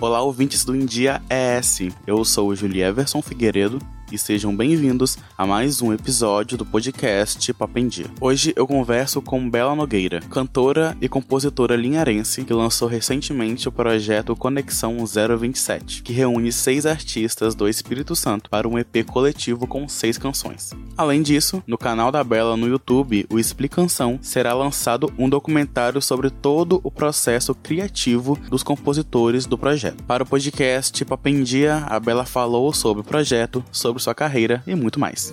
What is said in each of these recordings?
Olá, ouvintes do India ES. Eu sou o Julieverson Figueiredo e sejam bem-vindos a mais um episódio do podcast Papendia. Hoje eu converso com Bela Nogueira, cantora e compositora linharense que lançou recentemente o projeto Conexão 027, que reúne seis artistas do Espírito Santo para um EP coletivo com seis canções. Além disso, no canal da Bela no YouTube, o Explicação, será lançado um documentário sobre todo o processo criativo dos compositores do projeto. Para o podcast Papendia, a Bela falou sobre o projeto, sobre sobre sua carreira e muito mais.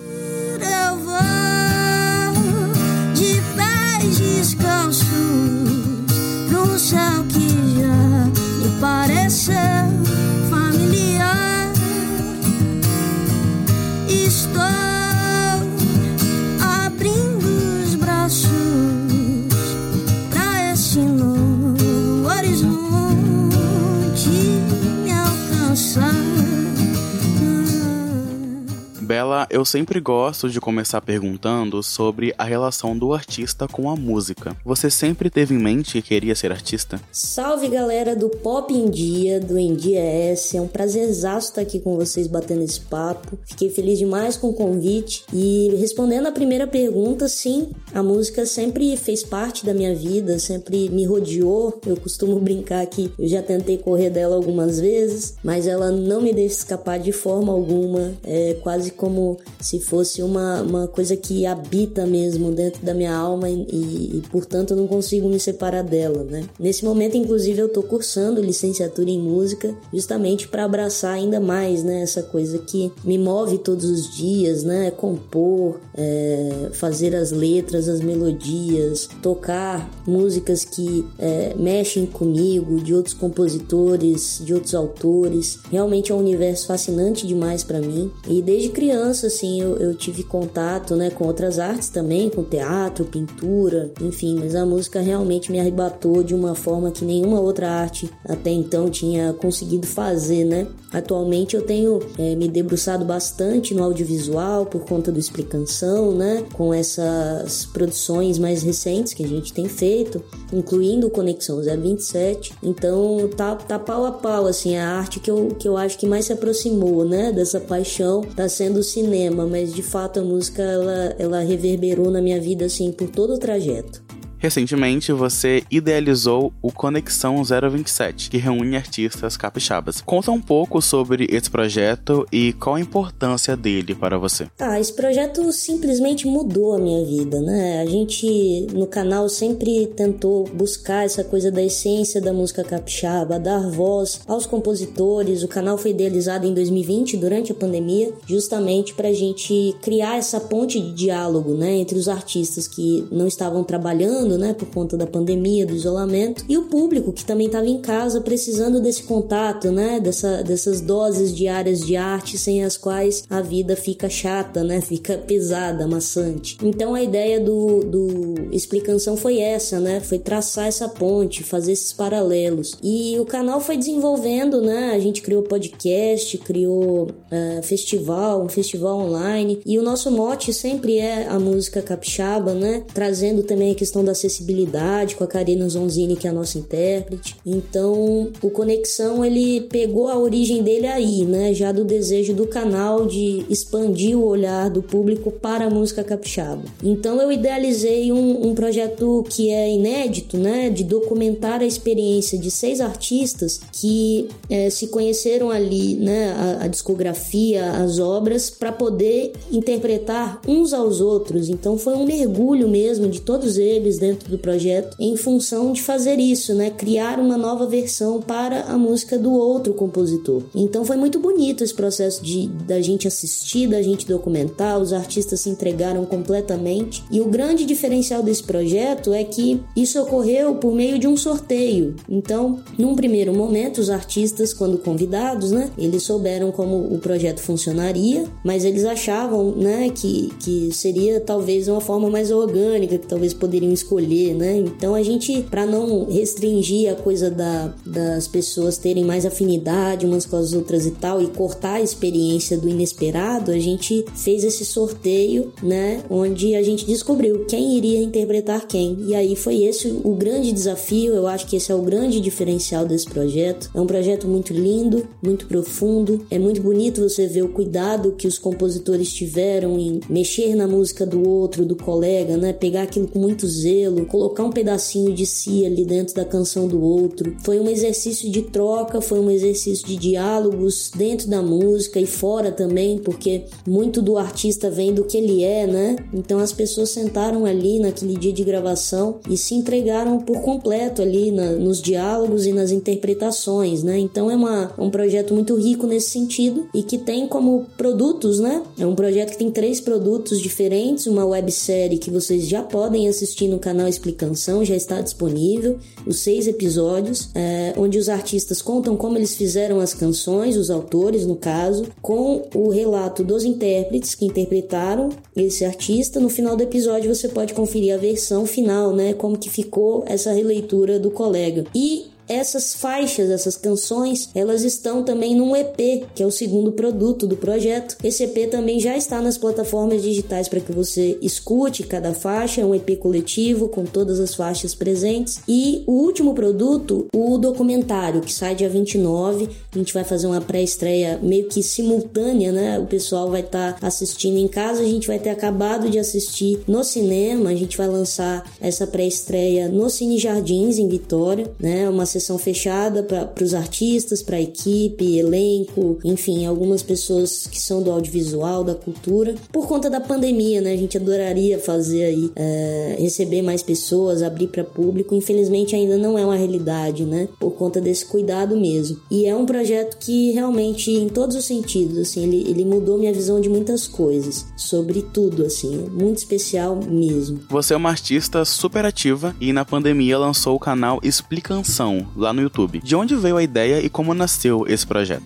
Eu sempre gosto de começar perguntando sobre a relação do artista com a música. Você sempre teve em mente que queria ser artista? Salve galera do Pop em Dia, do Em Dia S. É um prazer estar aqui com vocês batendo esse papo. Fiquei feliz demais com o convite. E respondendo a primeira pergunta, sim, a música sempre fez parte da minha vida, sempre me rodeou. Eu costumo brincar que eu já tentei correr dela algumas vezes, mas ela não me deixa escapar de forma alguma. É quase como como se fosse uma, uma coisa que habita mesmo dentro da minha alma e, e, portanto, eu não consigo me separar dela, né? Nesse momento, inclusive, eu tô cursando licenciatura em música justamente para abraçar ainda mais, né? Essa coisa que me move todos os dias, né? Compor, é, fazer as letras, as melodias, tocar músicas que é, mexem comigo, de outros compositores, de outros autores. Realmente é um universo fascinante demais para mim. E desde criança criança, assim, eu, eu tive contato, né, com outras artes também, com teatro, pintura, enfim, mas a música realmente me arrebatou de uma forma que nenhuma outra arte até então tinha conseguido fazer, né? Atualmente eu tenho é, me debruçado bastante no audiovisual por conta do Explicação, né? Com essas produções mais recentes que a gente tem feito, incluindo o Conexão 027. Então tá, tá pau a pau, assim, a arte que eu, que eu acho que mais se aproximou, né? Dessa paixão tá sendo cinema, mas de fato a música ela, ela reverberou na minha vida assim por todo o trajeto. Recentemente, você idealizou o Conexão 027, que reúne artistas capixabas. Conta um pouco sobre esse projeto e qual a importância dele para você. Ah, esse projeto simplesmente mudou a minha vida, né? A gente no canal sempre tentou buscar essa coisa da essência da música capixaba, dar voz aos compositores. O canal foi idealizado em 2020, durante a pandemia, justamente para a gente criar essa ponte de diálogo, né, entre os artistas que não estavam trabalhando né, por conta da pandemia, do isolamento, e o público que também estava em casa precisando desse contato, né, dessa, dessas doses diárias de arte sem as quais a vida fica chata, né, fica pesada, maçante. Então a ideia do, do Explicação foi essa, né, foi traçar essa ponte, fazer esses paralelos. E o canal foi desenvolvendo, né, a gente criou podcast, criou uh, festival, um festival online, e o nosso mote sempre é a música capixaba, né, trazendo também a questão da acessibilidade com a Karina Zonzini, que é a nossa intérprete. Então, o Conexão ele pegou a origem dele aí, né? Já do desejo do canal de expandir o olhar do público para a música capixaba. Então, eu idealizei um, um projeto que é inédito, né? De documentar a experiência de seis artistas que é, se conheceram ali, né? A, a discografia, as obras, para poder interpretar uns aos outros. Então, foi um mergulho mesmo de todos eles dentro do projeto em função de fazer isso, né? Criar uma nova versão para a música do outro compositor. Então foi muito bonito esse processo de da gente assistir, da gente documentar, os artistas se entregaram completamente. E o grande diferencial desse projeto é que isso ocorreu por meio de um sorteio. Então, num primeiro momento, os artistas, quando convidados, né, eles souberam como o projeto funcionaria, mas eles achavam, né, que, que seria talvez uma forma mais orgânica, que talvez poderiam escolher escolher, né? Então a gente, para não restringir a coisa da, das pessoas terem mais afinidade umas com as outras e tal, e cortar a experiência do inesperado, a gente fez esse sorteio, né? Onde a gente descobriu quem iria interpretar quem. E aí foi esse o grande desafio, eu acho que esse é o grande diferencial desse projeto. É um projeto muito lindo, muito profundo, é muito bonito você ver o cuidado que os compositores tiveram em mexer na música do outro, do colega, né? Pegar aquilo com muito zelo, colocar um pedacinho de si ali dentro da canção do outro. Foi um exercício de troca, foi um exercício de diálogos dentro da música e fora também, porque muito do artista vem do que ele é, né? Então as pessoas sentaram ali naquele dia de gravação e se entregaram por completo ali na, nos diálogos e nas interpretações, né? Então é uma, um projeto muito rico nesse sentido e que tem como produtos, né? É um projeto que tem três produtos diferentes, uma websérie que vocês já podem assistir no canal Explicação, já está disponível, os seis episódios, é, onde os artistas contam como eles fizeram as canções, os autores no caso, com o relato dos intérpretes que interpretaram esse artista. No final do episódio você pode conferir a versão final, né? Como que ficou essa releitura do colega. E essas faixas, essas canções, elas estão também num EP, que é o segundo produto do projeto. Esse EP também já está nas plataformas digitais para que você escute cada faixa, é um EP coletivo com todas as faixas presentes. E o último produto, o documentário, que sai dia 29. A gente vai fazer uma pré-estreia meio que simultânea, né? O pessoal vai estar tá assistindo em casa, a gente vai ter acabado de assistir no cinema, a gente vai lançar essa pré-estreia no Cine Jardins em Vitória, né? Uma sessão fechada para os artistas, para a equipe, elenco, enfim, algumas pessoas que são do audiovisual, da cultura. Por conta da pandemia, né? A gente adoraria fazer aí, é, receber mais pessoas, abrir para público. Infelizmente ainda não é uma realidade, né? Por conta desse cuidado mesmo. E é um projeto que realmente, em todos os sentidos, assim, ele, ele mudou minha visão de muitas coisas, sobre tudo, assim, muito especial mesmo. Você é uma artista super ativa e na pandemia lançou o canal Explicação, lá no YouTube. De onde veio a ideia e como nasceu esse projeto?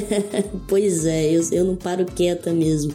pois é, eu, eu não paro quieta mesmo.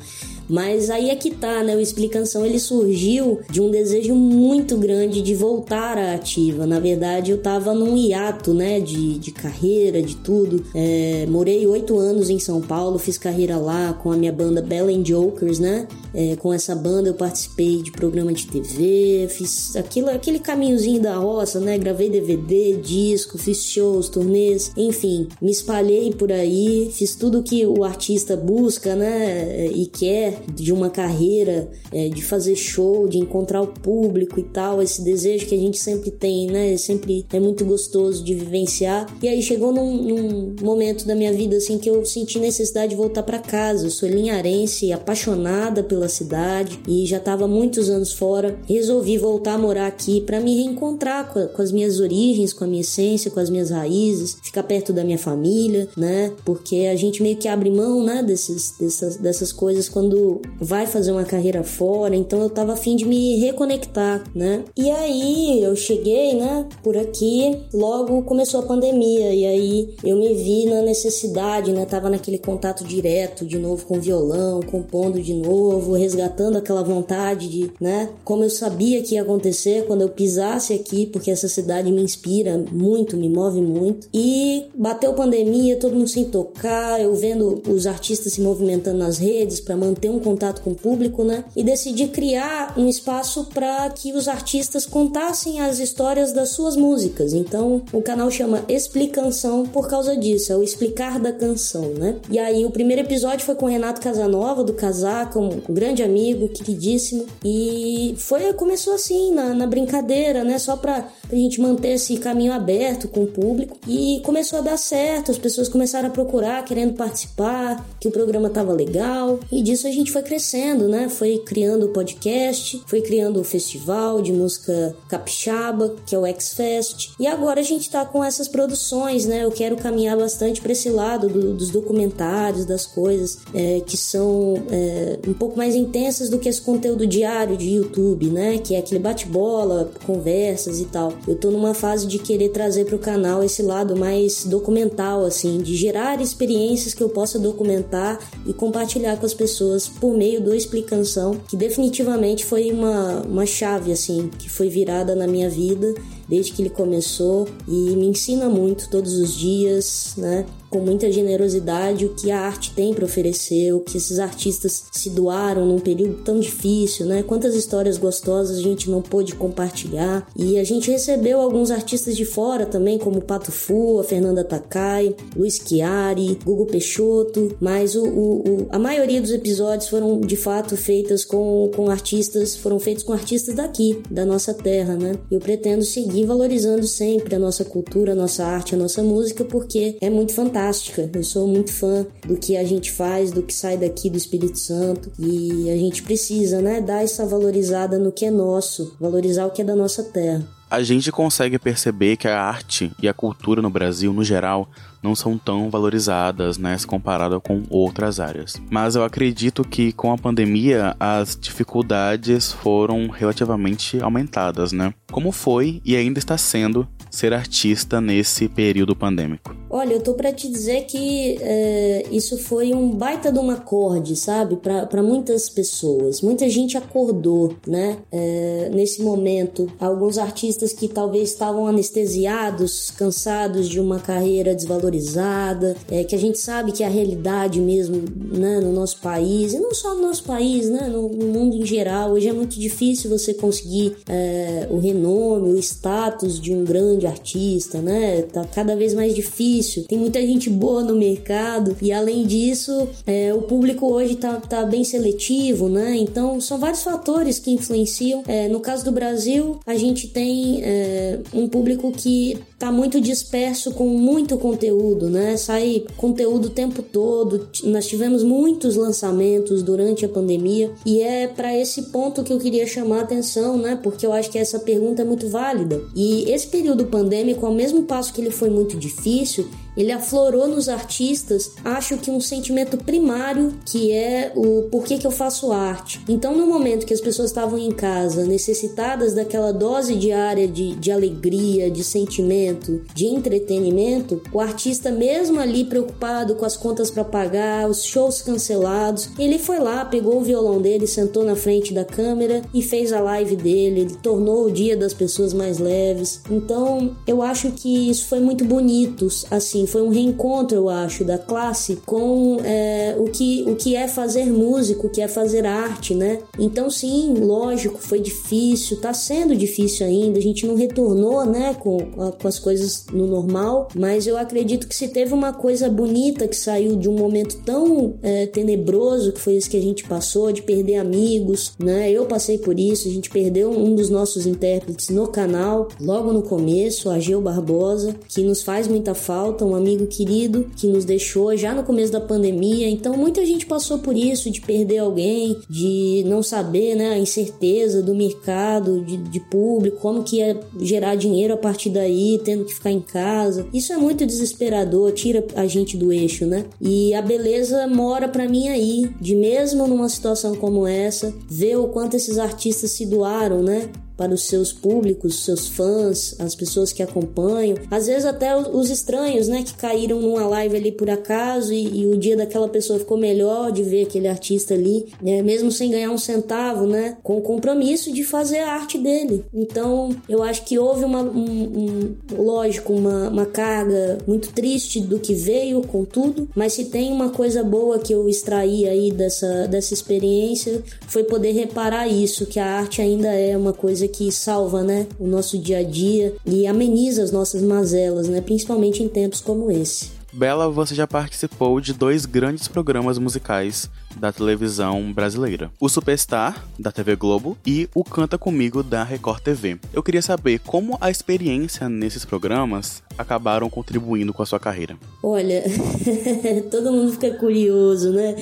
Mas aí é que tá, né? O Explicação ele surgiu de um desejo muito grande de voltar à ativa. Na verdade, eu tava num hiato, né? De, de carreira, de tudo. É, morei oito anos em São Paulo, fiz carreira lá com a minha banda Bellen Jokers, né? É, com essa banda eu participei de programa de TV, fiz aquilo, aquele caminhozinho da roça, né? Gravei DVD, disco, fiz shows, turnês, enfim, me espalhei por aí, fiz tudo que o artista busca, né? E quer de uma carreira, é, de fazer show, de encontrar o público e tal, esse desejo que a gente sempre tem, né? Sempre é muito gostoso de vivenciar. E aí chegou num, num momento da minha vida assim que eu senti necessidade de voltar para casa. Eu sou linharense, apaixonada pela cidade e já estava muitos anos fora. Resolvi voltar a morar aqui para me reencontrar com, com as minhas origens, com a minha essência, com as minhas raízes, ficar perto da minha família, né? Porque a gente meio que abre mão, né, desses, dessas, dessas coisas quando vai fazer uma carreira fora, então eu tava afim de me reconectar, né? E aí eu cheguei, né, por aqui, logo começou a pandemia, e aí eu me vi na necessidade, né? Tava naquele contato direto de novo com violão, compondo de novo, resgatando aquela vontade de, né? Como eu sabia que ia acontecer quando eu pisasse aqui, porque essa cidade me inspira muito, me move muito. E bateu pandemia, todo mundo sem tocar, eu vendo os artistas se movimentando nas redes para manter um contato com o público, né? E decidi criar um espaço para que os artistas contassem as histórias das suas músicas. Então, o canal chama Explicação por causa disso, é o explicar da canção, né? E aí, o primeiro episódio foi com o Renato Casanova, do Casaca, um grande amigo, queridíssimo. E foi, começou assim, na, na brincadeira, né? Só pra, pra gente manter esse caminho aberto com o público. E começou a dar certo, as pessoas começaram a procurar, querendo participar, que o programa tava legal. E disso a gente gente foi crescendo, né? Foi criando o podcast, foi criando o festival de música capixaba, que é o X-Fest. E agora a gente tá com essas produções, né? Eu quero caminhar bastante para esse lado do, dos documentários, das coisas é, que são é, um pouco mais intensas do que esse conteúdo diário de YouTube, né? Que é aquele bate-bola, conversas e tal. Eu tô numa fase de querer trazer pro canal esse lado mais documental, assim, de gerar experiências que eu possa documentar e compartilhar com as pessoas por meio do Explicação, que definitivamente foi uma, uma chave, assim, que foi virada na minha vida desde que ele começou e me ensina muito todos os dias, né? Com muita generosidade o que a arte tem para oferecer, o que esses artistas se doaram num período tão difícil, né? Quantas histórias gostosas a gente não pôde compartilhar. E a gente recebeu alguns artistas de fora também, como Pato Fu, a Fernanda Takai, Luiz Chiari, Gugu Peixoto, mas o, o, o, a maioria dos episódios foram de fato feitas com, com artistas, foram feitos com artistas daqui, da nossa terra, né? Eu pretendo seguir seguir valorizando sempre a nossa cultura, a nossa arte, a nossa música, porque é muito fantástica. Eu sou muito fã do que a gente faz, do que sai daqui do Espírito Santo e a gente precisa, né, dar essa valorizada no que é nosso, valorizar o que é da nossa terra. A gente consegue perceber que a arte e a cultura no Brasil, no geral, não são tão valorizadas, né, se comparada com outras áreas. Mas eu acredito que com a pandemia as dificuldades foram relativamente aumentadas, né? Como foi e ainda está sendo ser artista nesse período pandêmico? Olha, eu tô para te dizer que é, isso foi um baita de um acorde, sabe? Para muitas pessoas. Muita gente acordou, né? É, nesse momento. Alguns artistas que talvez estavam anestesiados, cansados de uma carreira desvalorizada, é, que a gente sabe que é a realidade mesmo, né? No nosso país, e não só no nosso país, né? No, no mundo em geral. Hoje é muito difícil você conseguir é, o renome, o status de um grande artista, né? Tá cada vez mais difícil difícil, tem muita gente boa no mercado e além disso, é, o público hoje tá, tá bem seletivo, né? Então são vários fatores que influenciam. É, no caso do Brasil, a gente tem é, um público que tá muito disperso com muito conteúdo, né? Sai conteúdo o tempo todo. Nós tivemos muitos lançamentos durante a pandemia e é para esse ponto que eu queria chamar a atenção, né? Porque eu acho que essa pergunta é muito válida. E esse período pandêmico, ao mesmo passo que ele foi muito difícil, you. Ele aflorou nos artistas, acho que um sentimento primário que é o porquê que eu faço arte. Então, no momento que as pessoas estavam em casa, necessitadas daquela dose diária de, de alegria, de sentimento, de entretenimento, o artista, mesmo ali preocupado com as contas para pagar, os shows cancelados, ele foi lá, pegou o violão dele, sentou na frente da câmera e fez a live dele, ele tornou o dia das pessoas mais leves. Então, eu acho que isso foi muito bonito, assim, foi um reencontro, eu acho, da classe com é, o, que, o que é fazer músico, o que é fazer arte, né? Então, sim, lógico, foi difícil, tá sendo difícil ainda, a gente não retornou, né, com, com as coisas no normal, mas eu acredito que se teve uma coisa bonita que saiu de um momento tão é, tenebroso que foi esse que a gente passou, de perder amigos, né? Eu passei por isso, a gente perdeu um dos nossos intérpretes no canal, logo no começo, a Geu Barbosa, que nos faz muita falta, um amigo querido que nos deixou já no começo da pandemia. Então muita gente passou por isso, de perder alguém, de não saber, né, a incerteza do mercado, de, de público, como que ia gerar dinheiro a partir daí, tendo que ficar em casa. Isso é muito desesperador, tira a gente do eixo, né? E a beleza mora para mim aí, de mesmo numa situação como essa, ver o quanto esses artistas se doaram, né? Para os seus públicos, seus fãs, as pessoas que acompanham, às vezes até os estranhos, né, que caíram numa live ali por acaso e, e o dia daquela pessoa ficou melhor de ver aquele artista ali, né, mesmo sem ganhar um centavo, né, com o compromisso de fazer a arte dele. Então, eu acho que houve uma, um, um, lógico, uma, uma carga muito triste do que veio com tudo, mas se tem uma coisa boa que eu extraí aí dessa, dessa experiência foi poder reparar isso, que a arte ainda é uma coisa que salva, né, o nosso dia a dia e ameniza as nossas mazelas, né, principalmente em tempos como esse. Bela, você já participou de dois grandes programas musicais da televisão brasileira: o Superstar, da TV Globo, e o Canta Comigo, da Record TV. Eu queria saber como a experiência nesses programas acabaram contribuindo com a sua carreira. Olha, todo mundo fica curioso, né?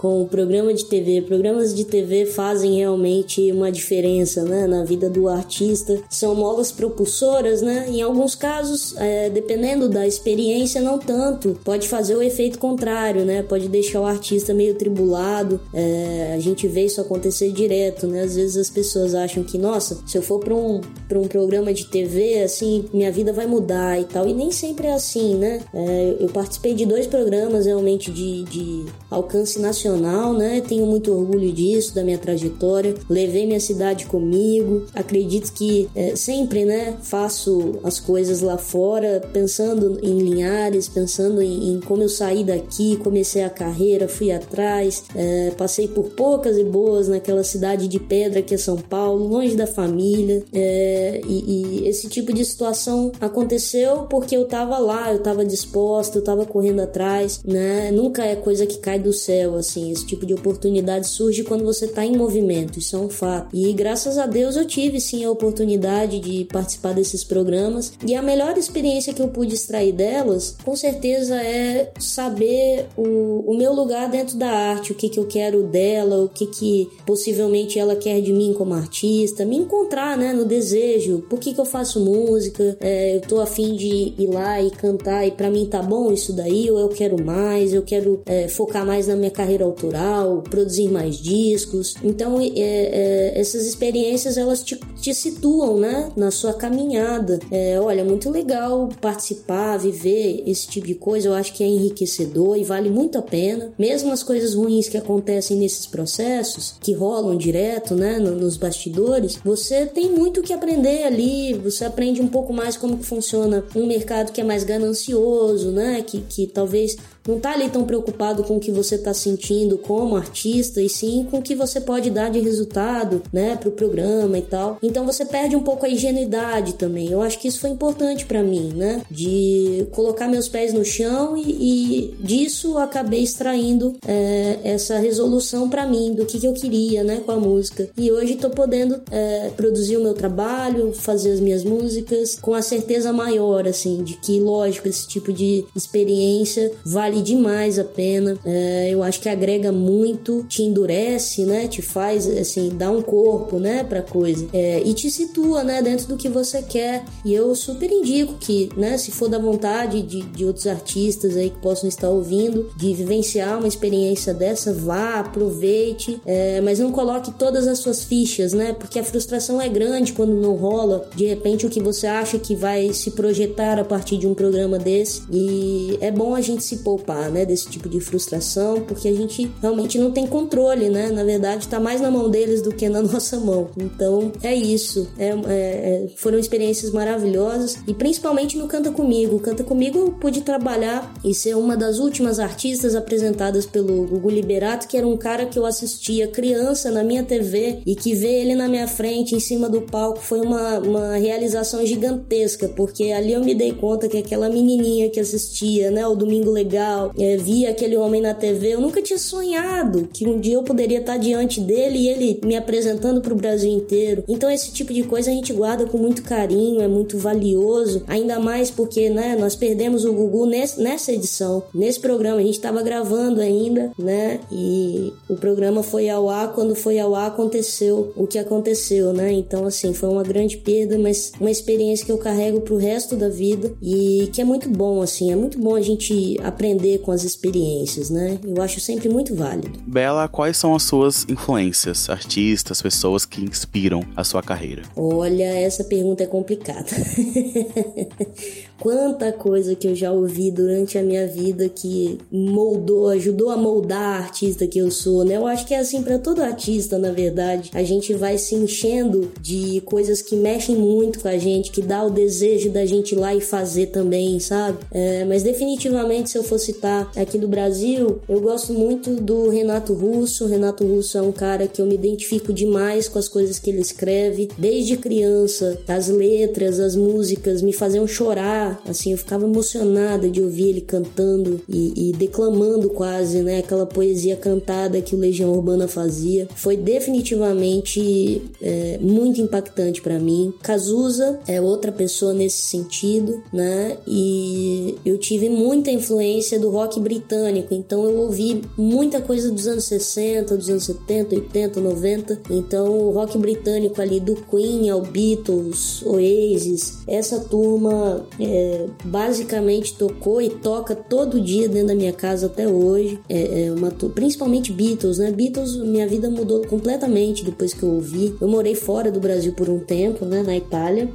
Com o programa de TV. Programas de TV fazem realmente uma diferença né, na vida do artista. São molas propulsoras, né? Em alguns casos, é, dependendo da experiência, não tanto. Pode fazer o efeito contrário, né? Pode deixar o artista meio tribulado. É, a gente vê isso acontecer direto, né? Às vezes as pessoas acham que, nossa, se eu for para um, um programa de TV, assim, minha vida vai mudar e tal. E nem sempre é assim, né? É, eu participei de dois programas realmente de, de alcance nacional profissional, né? Tenho muito orgulho disso, da minha trajetória. Levei minha cidade comigo. Acredito que é, sempre, né, faço as coisas lá fora pensando em Linhares, pensando em, em como eu saí daqui, comecei a carreira, fui atrás, é, passei por poucas e boas naquela cidade de pedra que é São Paulo, longe da família. É, e, e esse tipo de situação aconteceu porque eu tava lá, eu tava disposta, eu tava correndo atrás, né? Nunca é coisa que cai do céu, assim. Esse tipo de oportunidade surge quando você tá em movimento, isso é um fato. E graças a Deus eu tive sim a oportunidade de participar desses programas. E a melhor experiência que eu pude extrair delas, com certeza, é saber o, o meu lugar dentro da arte, o que, que eu quero dela, o que, que possivelmente ela quer de mim como artista, me encontrar né, no desejo, por que, que eu faço música, é, eu tô afim de ir lá e cantar e para mim tá bom isso daí, ou eu quero mais, eu quero é, focar mais na minha carreira autoral, produzir mais discos. Então, é, é, essas experiências elas te, te, situam né, na sua caminhada. É, olha, muito legal participar, viver esse tipo de coisa, eu acho que é enriquecedor e vale muito a pena. Mesmo as coisas ruins que acontecem nesses processos, que rolam direto né, nos bastidores, você tem muito que aprender ali, você aprende um pouco mais como que funciona um mercado que é mais ganancioso, né? Que, que talvez não tá ali tão preocupado com o que você tá sentindo como artista e sim com o que você pode dar de resultado, né, pro programa e tal. Então você perde um pouco a ingenuidade também. Eu acho que isso foi importante para mim, né, de colocar meus pés no chão e, e disso acabei extraindo é, essa resolução para mim do que, que eu queria, né, com a música. E hoje tô podendo é, produzir o meu trabalho, fazer as minhas músicas com a certeza maior, assim, de que, lógico, esse tipo de experiência vale vale demais a pena. É, eu acho que agrega muito, te endurece, né? Te faz, assim, dá um corpo, né, pra coisa. É, e te situa, né, dentro do que você quer. E eu super indico que, né, se for da vontade de, de outros artistas aí que possam estar ouvindo, de vivenciar uma experiência dessa, vá, aproveite, é, mas não coloque todas as suas fichas, né? Porque a frustração é grande quando não rola. De repente, o que você acha que vai se projetar a partir de um programa desse. E é bom a gente se poupar poupar, né, desse tipo de frustração, porque a gente realmente não tem controle, né? Na verdade, está mais na mão deles do que na nossa mão. Então, é isso. É, é, é, foram experiências maravilhosas e principalmente no Canta Comigo. Canta Comigo eu pude trabalhar e ser uma das últimas artistas apresentadas pelo Gugu Liberato, que era um cara que eu assistia criança na minha TV e que ver ele na minha frente, em cima do palco, foi uma, uma realização gigantesca, porque ali eu me dei conta que aquela menininha que assistia, né, o Domingo Legal, é, via aquele homem na TV, eu nunca tinha sonhado que um dia eu poderia estar diante dele e ele me apresentando para o Brasil inteiro. Então esse tipo de coisa a gente guarda com muito carinho, é muito valioso, ainda mais porque, né, nós perdemos o Gugu nesse, nessa edição, nesse programa, a gente estava gravando ainda, né, e o programa foi ao ar, quando foi ao ar aconteceu o que aconteceu, né, então assim, foi uma grande perda, mas uma experiência que eu carrego pro resto da vida e que é muito bom, assim, é muito bom a gente aprender aprender com as experiências, né? Eu acho sempre muito válido. Bela, quais são as suas influências, artistas, pessoas que inspiram a sua carreira? Olha, essa pergunta é complicada. Quanta coisa que eu já ouvi durante a minha vida que moldou, ajudou a moldar a artista que eu sou, né? Eu acho que é assim para todo artista, na verdade. A gente vai se enchendo de coisas que mexem muito com a gente, que dá o desejo da gente ir lá e fazer também, sabe? É, mas definitivamente, se eu fosse citar aqui do Brasil, eu gosto muito do Renato Russo. O Renato Russo é um cara que eu me identifico demais com as coisas que ele escreve. Desde criança, as letras, as músicas me faziam chorar. Assim, eu ficava emocionada de ouvir ele cantando e, e declamando quase, né? Aquela poesia cantada que o Legião Urbana fazia. Foi definitivamente é, muito impactante para mim. Cazuza é outra pessoa nesse sentido, né? E eu tive muita influência do rock britânico, então eu ouvi muita coisa dos anos 60, dos anos 70, 80, 90. Então o rock britânico ali do Queen ao Beatles, Oasis, essa turma é, basicamente tocou e toca todo dia dentro da minha casa até hoje. É, é uma, principalmente Beatles, né? Beatles, minha vida mudou completamente depois que eu ouvi. Eu morei fora do Brasil por um tempo, né, na Itália.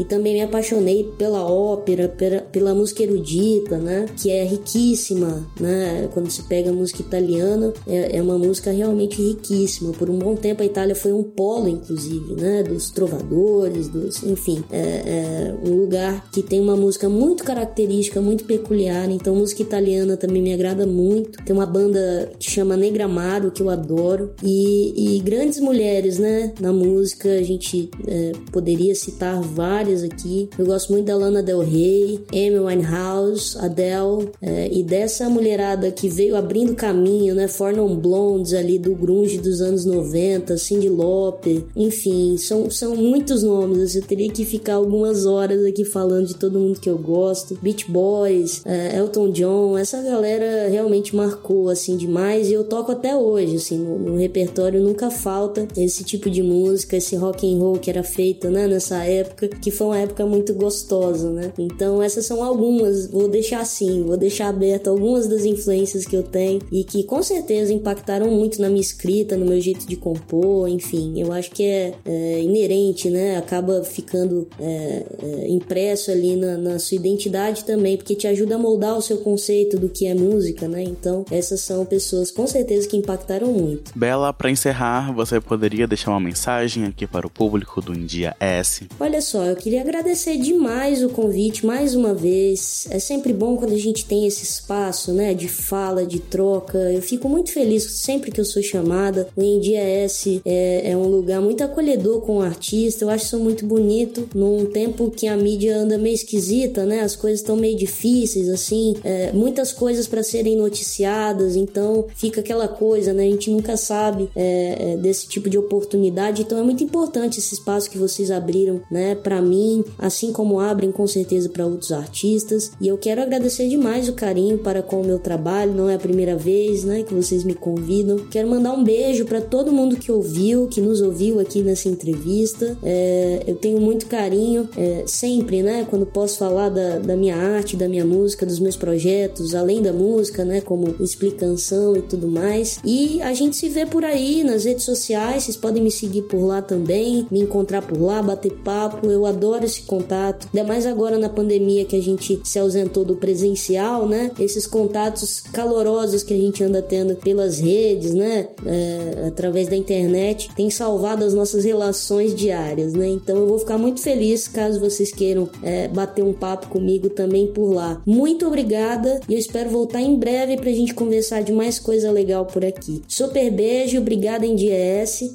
E também me apaixonei pela ópera, pela, pela música erudita, né? Que é riquíssima, né? Quando se pega a música italiana, é, é uma música realmente riquíssima. Por um bom tempo a Itália foi um polo, inclusive, né? Dos trovadores, dos, enfim, é, é um lugar que tem uma música muito característica, muito peculiar. Então, música italiana também me agrada muito. Tem uma banda que chama Negramaro que eu adoro e, e grandes mulheres, né? Na música a gente é, poderia citar várias aqui. Eu gosto muito da Lana Del Rey, Amy Winehouse, Adele é, e dessa mulherada que veio abrindo caminho, né? Four Non Blondes ali do grunge dos anos 90, Cyndi Lauper, enfim, são, são muitos nomes. Eu teria que ficar algumas horas aqui falando de todo mundo que eu gosto. Beach Boys, é, Elton John, essa galera realmente marcou assim demais e eu toco até hoje, assim, no, no repertório nunca falta esse tipo de música, esse rock and roll que era feito, né, nessa época, que foi uma época muito gostosa, né? Então essas são algumas, vou deixar assim, vou deixar aberto algumas das influências que eu tenho e que com certeza impactaram muito na minha escrita, no meu jeito de compor, enfim, eu acho que é, é inerente, né? Acaba ficando é, é, impresso ali na, na sua identidade também, porque te ajuda a moldar o seu conceito do que é música, né? Então essas são pessoas com certeza que impactaram muito. Bela, para encerrar, você poderia deixar uma mensagem aqui para o público do India S? Olha só, eu queria agradecer demais o convite mais uma vez. É sempre bom quando a gente tem esse espaço, né, de fala, de troca. Eu fico muito feliz sempre que eu sou chamada. O India S é, é um lugar muito acolhedor com o artista. Eu acho isso muito bonito num tempo que a mídia anda meio esquisita, né? As coisas estão meio difíceis, assim, é, muitas coisas para serem noticiadas. Então fica aquela coisa, né? A gente nunca sabe é, é, desse tipo de oportunidade. Então é muito importante esse espaço que vocês abriram, né, para mim, assim como abrem com certeza para outros artistas. E eu quero agradecer demais o carinho para com o meu trabalho. Não é a primeira vez, né, que vocês me convidam. Quero mandar um beijo para todo mundo que ouviu, que nos ouviu aqui nessa entrevista. É, eu tenho muito carinho é, sempre, né, quando posso falar da, da minha arte, da minha música, dos meus projetos, além da música, né, como explicação e tudo mais. E a gente se vê por aí nas redes sociais, vocês podem me seguir por lá também, me encontrar por lá, bater papo. Eu adoro esse contato. Ainda mais agora na pandemia que a gente se ausentou do presencial, né? Esses contatos calorosos que a gente anda tendo pelas redes, né? É, através da internet, tem salvado as nossas relações diárias, né? Então eu vou ficar muito feliz caso vocês queiram é, bater um papo comigo também por lá. Muito obrigada e eu espero voltar em breve pra gente conversar de mais coisa legal por aqui. Super beijo, obrigada em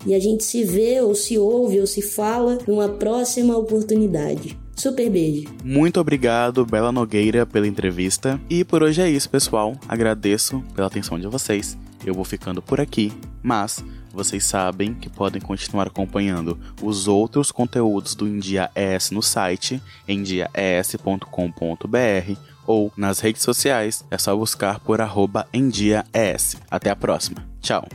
e a gente se vê ou se ouve ou se fala numa próxima oportunidade. Super beijo. Muito obrigado, Bela Nogueira, pela entrevista. E por hoje é isso, pessoal. Agradeço pela atenção de vocês. Eu vou ficando por aqui, mas vocês sabem que podem continuar acompanhando os outros conteúdos do India ES no site endiaes.com.br ou nas redes sociais, é só buscar por arroba. Até a próxima. Tchau.